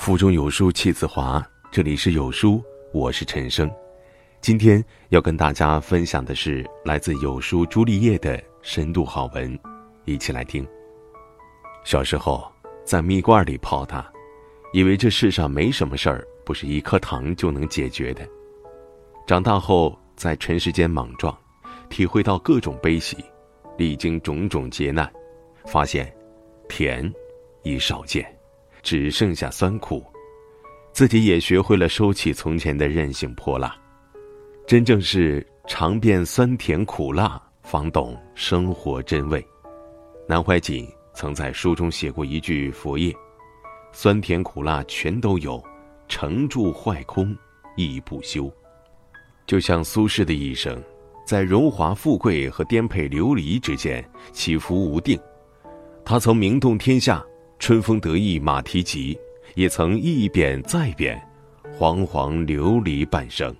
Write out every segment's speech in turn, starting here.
腹中有书气自华，这里是有书，我是陈生。今天要跟大家分享的是来自有书朱丽叶的深度好文，一起来听。小时候在蜜罐里泡大，以为这世上没什么事儿不是一颗糖就能解决的。长大后在尘世间莽撞，体会到各种悲喜，历经种种劫难，发现甜已少见。只剩下酸苦，自己也学会了收起从前的任性泼辣，真正是尝遍酸甜苦辣，方懂生活真味。南怀瑾曾在书中写过一句佛业：“酸甜苦辣全都有，成住坏空亦不休。”就像苏轼的一生，在荣华富贵和颠沛流离之间起伏无定，他曾名动天下。春风得意马蹄疾，也曾一贬再贬，惶惶流离半生。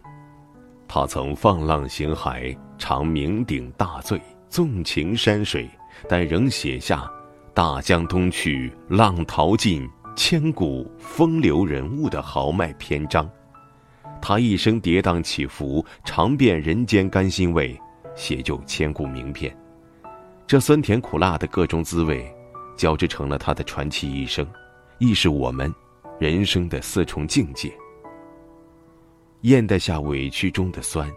他曾放浪形骸，常酩酊大醉，纵情山水，但仍写下“大江东去，浪淘尽，千古风流人物”的豪迈篇章。他一生跌宕起伏，尝遍人间甘辛味，写就千古名篇。这酸甜苦辣的各种滋味。交织成了他的传奇一生，亦是我们人生的四重境界。咽得下委屈中的酸，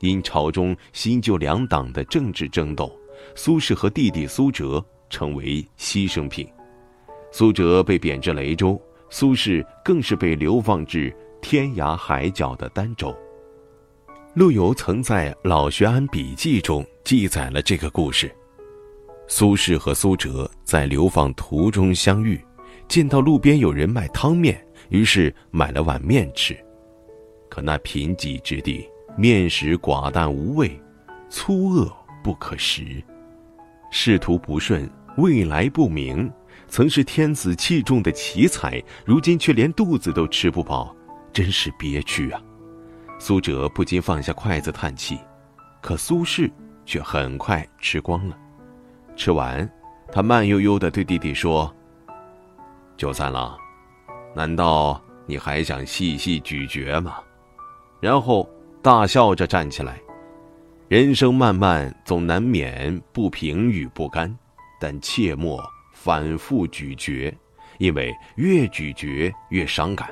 因朝中新旧两党的政治争斗，苏轼和弟弟苏辙成为牺牲品。苏辙被贬至雷州，苏轼更是被流放至天涯海角的儋州。陆游曾在《老学庵笔记》中记载了这个故事。苏轼和苏辙在流放途中相遇，见到路边有人卖汤面，于是买了碗面吃。可那贫瘠之地，面食寡淡无味，粗恶不可食。仕途不顺，未来不明，曾是天子器重的奇才，如今却连肚子都吃不饱，真是憋屈啊！苏辙不禁放下筷子叹气，可苏轼却很快吃光了。吃完，他慢悠悠的对弟弟说：“九三郎，难道你还想细细咀嚼吗？”然后大笑着站起来。人生漫漫，总难免不平与不甘，但切莫反复咀嚼，因为越咀嚼越伤感，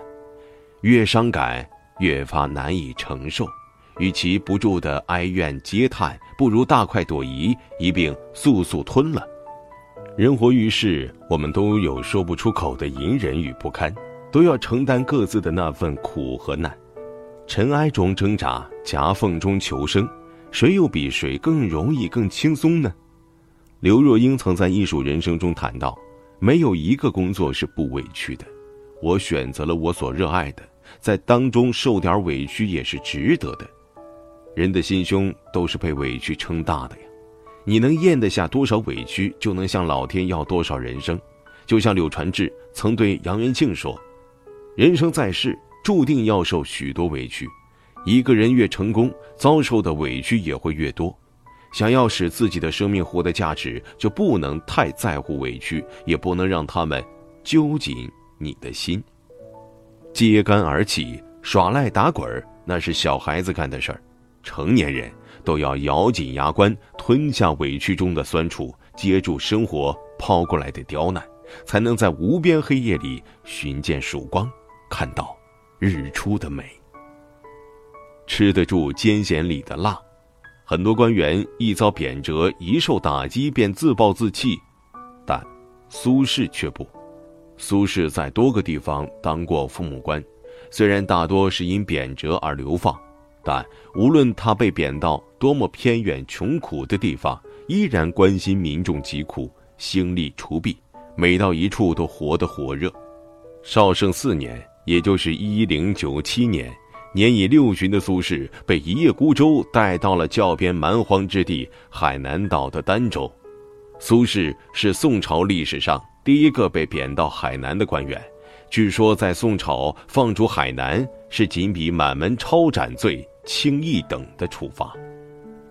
越伤感越发难以承受。与其不住的哀怨嗟叹，不如大快朵颐，一并速速吞了。人活于世，我们都有说不出口的隐忍与不堪，都要承担各自的那份苦和难。尘埃中挣扎，夹缝中求生，谁又比谁更容易、更轻松呢？刘若英曾在《艺术人生》中谈到：“没有一个工作是不委屈的，我选择了我所热爱的，在当中受点委屈也是值得的。”人的心胸都是被委屈撑大的呀，你能咽得下多少委屈，就能向老天要多少人生。就像柳传志曾对杨元庆说：“人生在世，注定要受许多委屈。一个人越成功，遭受的委屈也会越多。想要使自己的生命获得价值，就不能太在乎委屈，也不能让他们揪紧你的心。揭竿而起，耍赖打滚那是小孩子干的事儿。”成年人都要咬紧牙关，吞下委屈中的酸楚，接住生活抛过来的刁难，才能在无边黑夜里寻见曙光，看到日出的美。吃得住艰险里的辣，很多官员一遭贬谪，一受打击便自暴自弃，但苏轼却不。苏轼在多个地方当过父母官，虽然大多是因贬谪而流放。但无论他被贬到多么偏远穷苦的地方，依然关心民众疾苦，兴利除弊，每到一处都活得火热。绍圣四年，也就是一零九七年，年已六旬的苏轼被一叶孤舟带到了教边蛮荒之地海南岛的儋州。苏轼是宋朝历史上第一个被贬到海南的官员。据说在宋朝放逐海南是仅比满门抄斩罪。轻一等的处罚。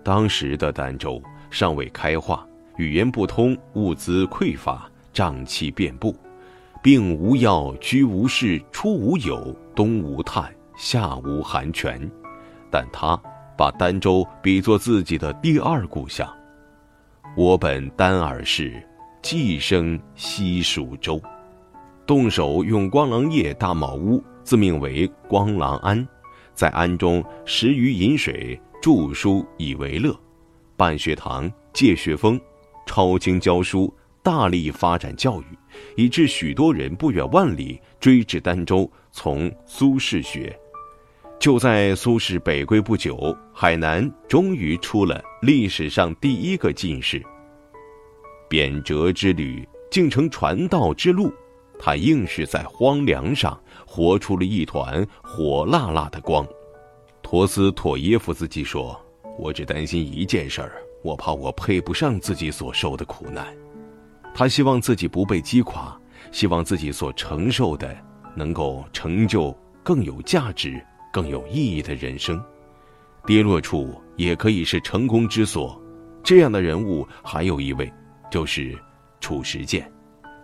当时的儋州尚未开化，语言不通，物资匮乏，瘴气遍布，病无药，居无室，出无友，冬无炭，夏无寒泉。但他把儋州比作自己的第二故乡。我本丹耳氏，寄生西蜀州，动手用光狼叶搭茅屋，自命为光狼庵，在庵中食鱼饮水，著书以为乐，办学堂，借学风，抄经教书。大力发展教育，以致许多人不远万里追至儋州从苏轼学。就在苏轼北归不久，海南终于出了历史上第一个进士。贬谪之旅竟成传道之路，他硬是在荒凉上活出了一团火辣辣的光。陀思妥耶夫斯基说：“我只担心一件事儿，我怕我配不上自己所受的苦难。”他希望自己不被击垮，希望自己所承受的能够成就更有价值、更有意义的人生。跌落处也可以是成功之所。这样的人物还有一位，就是褚时健。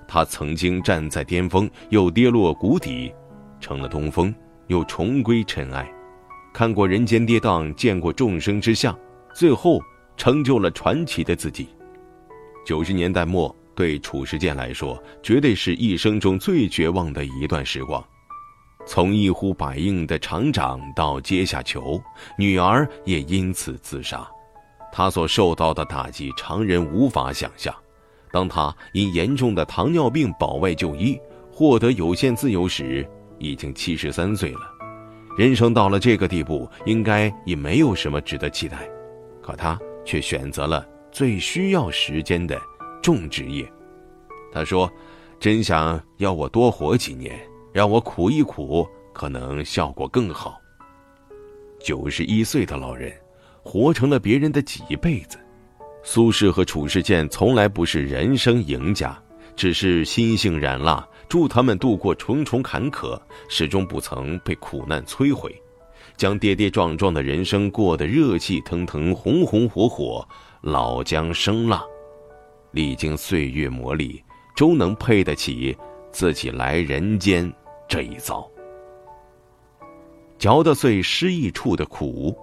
他曾经站在巅峰，又跌落谷底，成了东风，又重归尘埃。看过人间跌宕，见过众生之相，最后成就了传奇的自己。九十年代末。对褚时健来说，绝对是一生中最绝望的一段时光。从一呼百应的厂长到阶下囚，女儿也因此自杀。他所受到的打击，常人无法想象。当他因严重的糖尿病保外就医，获得有限自由时，已经七十三岁了。人生到了这个地步，应该也没有什么值得期待。可他却选择了最需要时间的。种植业，他说：“真想要我多活几年，让我苦一苦，可能效果更好。”九十一岁的老人，活成了别人的几辈子。苏轼和褚时健从来不是人生赢家，只是心性染辣，助他们度过重重坎坷，始终不曾被苦难摧毁，将跌跌撞撞的人生过得热气腾腾、红红火火，老姜生辣。历经岁月磨砺，终能配得起自己来人间这一遭。嚼得碎失意处的苦，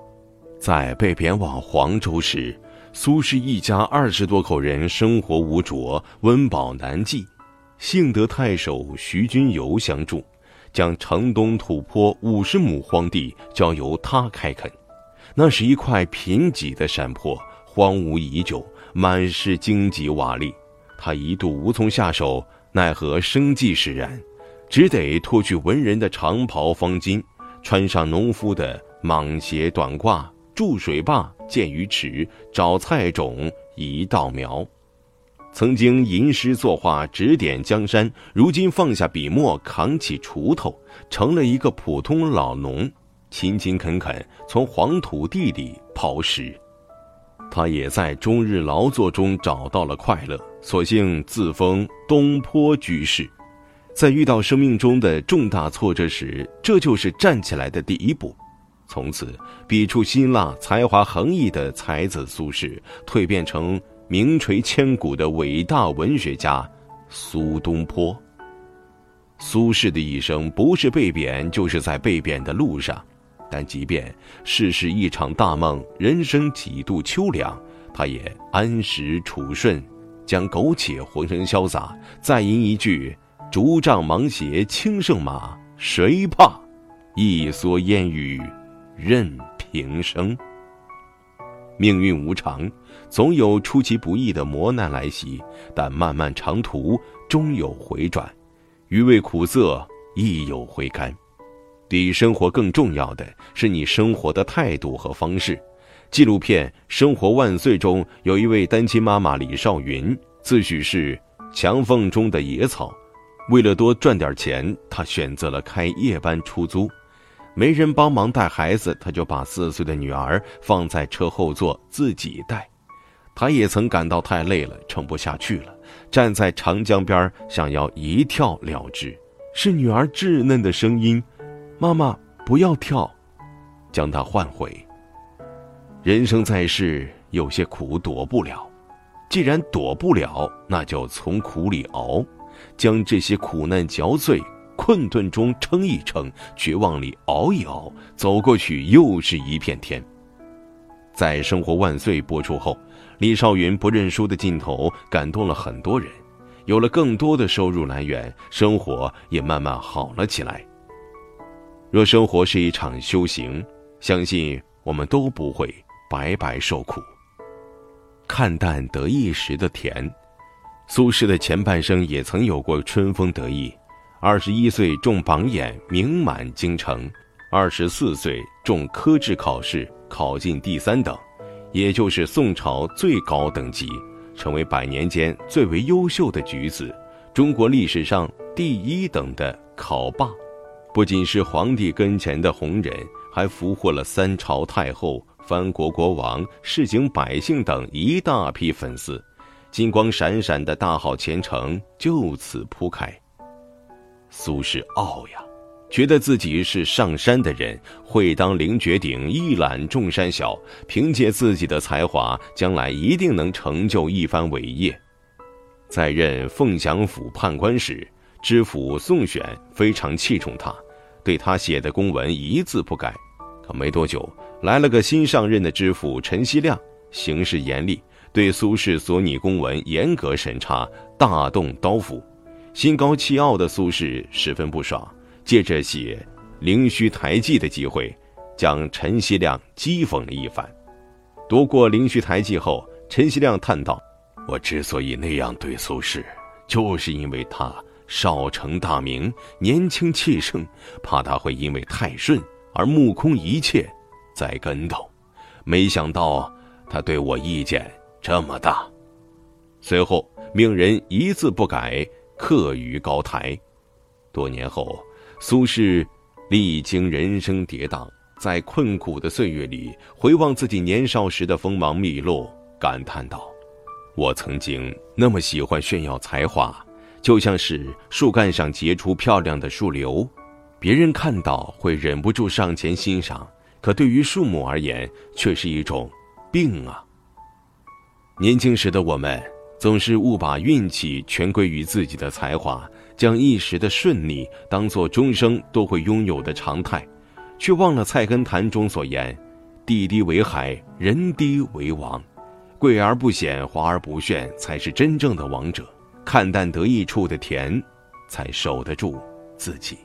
在被贬往黄州时，苏轼一家二十多口人生活无着，温饱难继，幸得太守徐君游相助，将城东土坡五十亩荒地交由他开垦。那是一块贫瘠的山坡，荒芜已久。满是荆棘瓦砾，他一度无从下手，奈何生计使然，只得脱去文人的长袍方巾，穿上农夫的蟒鞋短褂，筑水坝建鱼池，找菜种移稻苗。曾经吟诗作画指点江山，如今放下笔墨，扛起锄头，成了一个普通老农，勤勤恳恳从黄土地里刨食。他也在终日劳作中找到了快乐，索性自封东坡居士。在遇到生命中的重大挫折时，这就是站起来的第一步。从此，笔触辛辣、才华横溢的才子苏轼，蜕变成名垂千古的伟大文学家苏东坡。苏轼的一生，不是被贬，就是在被贬的路上。但即便世事一场大梦，人生几度秋凉，他也安时处顺，将苟且活成潇洒。再吟一句：“竹杖芒鞋轻胜马，谁怕？一蓑烟雨任平生。”命运无常，总有出其不意的磨难来袭，但漫漫长途终有回转，余味苦涩亦有回甘。比生活更重要的是你生活的态度和方式。纪录片《生活万岁》中有一位单亲妈妈李少云，自诩是墙缝中的野草。为了多赚点钱，她选择了开夜班出租。没人帮忙带孩子，她就把四岁的女儿放在车后座自己带。她也曾感到太累了，撑不下去了，站在长江边想要一跳了之。是女儿稚嫩的声音。妈妈，不要跳，将他唤回。人生在世，有些苦躲不了，既然躲不了，那就从苦里熬。将这些苦难嚼碎，困顿中撑一撑，绝望里熬一熬，走过去又是一片天。在《生活万岁》播出后，李少云不认输的劲头感动了很多人，有了更多的收入来源，生活也慢慢好了起来。若生活是一场修行，相信我们都不会白白受苦。看淡得意时的甜，苏轼的前半生也曾有过春风得意。二十一岁中榜眼，名满京城；二十四岁中科制考试，考进第三等，也就是宋朝最高等级，成为百年间最为优秀的举子，中国历史上第一等的考霸。不仅是皇帝跟前的红人，还俘获了三朝太后。藩国国王、市井百姓等一大批粉丝，金光闪闪的大好前程就此铺开。苏轼傲呀，觉得自己是上山的人，会当凌绝顶，一览众山小。凭借自己的才华，将来一定能成就一番伟业。在任凤翔府判官时，知府宋选非常器重他，对他写的公文一字不改。可没多久。来了个新上任的知府陈希亮，行事严厉，对苏轼所拟公文严格审查，大动刀斧。心高气傲的苏轼十分不爽，借着写《灵虚台记》的机会，将陈希亮讥讽了一番。读过《灵虚台记》后，陈希亮叹道：“我之所以那样对苏轼，就是因为他少成大名，年轻气盛，怕他会因为太顺而目空一切。”栽跟头，没想到他对我意见这么大。随后命人一字不改刻于高台。多年后，苏轼历经人生跌宕，在困苦的岁月里回望自己年少时的锋芒毕露，感叹道：“我曾经那么喜欢炫耀才华，就像是树干上结出漂亮的树瘤，别人看到会忍不住上前欣赏。”可对于树木而言，却是一种病啊。年轻时的我们，总是误把运气全归于自己的才华，将一时的顺利当做终生都会拥有的常态，却忘了《菜根谭》中所言：“地低为海，人低为王，贵而不显，华而不炫，才是真正的王者。看淡得意处的甜，才守得住自己。”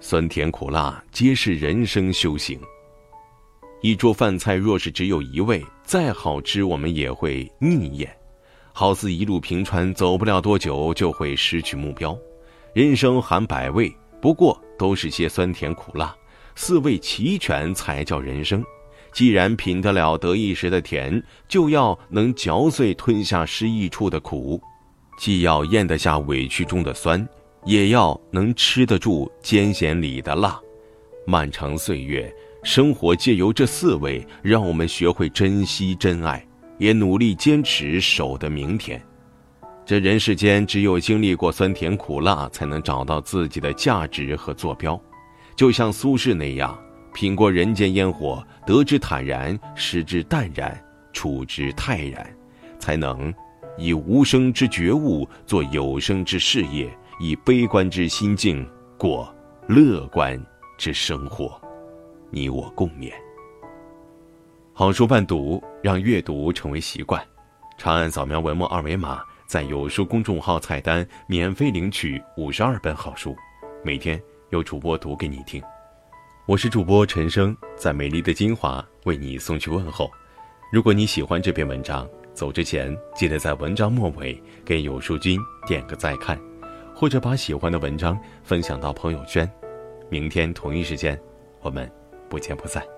酸甜苦辣皆是人生修行。一桌饭菜若是只有一味，再好吃我们也会腻厌。好似一路平川，走不了多久就会失去目标。人生含百味，不过都是些酸甜苦辣，四味齐全才叫人生。既然品得了得意时的甜，就要能嚼碎吞下失意处的苦，既要咽得下委屈中的酸。也要能吃得住艰险里的辣，漫长岁月，生活借由这四味，让我们学会珍惜真爱，也努力坚持守的明天。这人世间，只有经历过酸甜苦辣，才能找到自己的价值和坐标。就像苏轼那样，品过人间烟火，得之坦然，失之淡然，处之泰然，才能以无声之觉悟做有声之事业。以悲观之心境过乐观之生活，你我共勉。好书伴读，让阅读成为习惯。长按扫描文末二维码，在有书公众号菜单免费领取五十二本好书，每天有主播读给你听。我是主播陈生，在美丽的金华为你送去问候。如果你喜欢这篇文章，走之前记得在文章末尾给有书君点个再看。或者把喜欢的文章分享到朋友圈，明天同一时间，我们不见不散。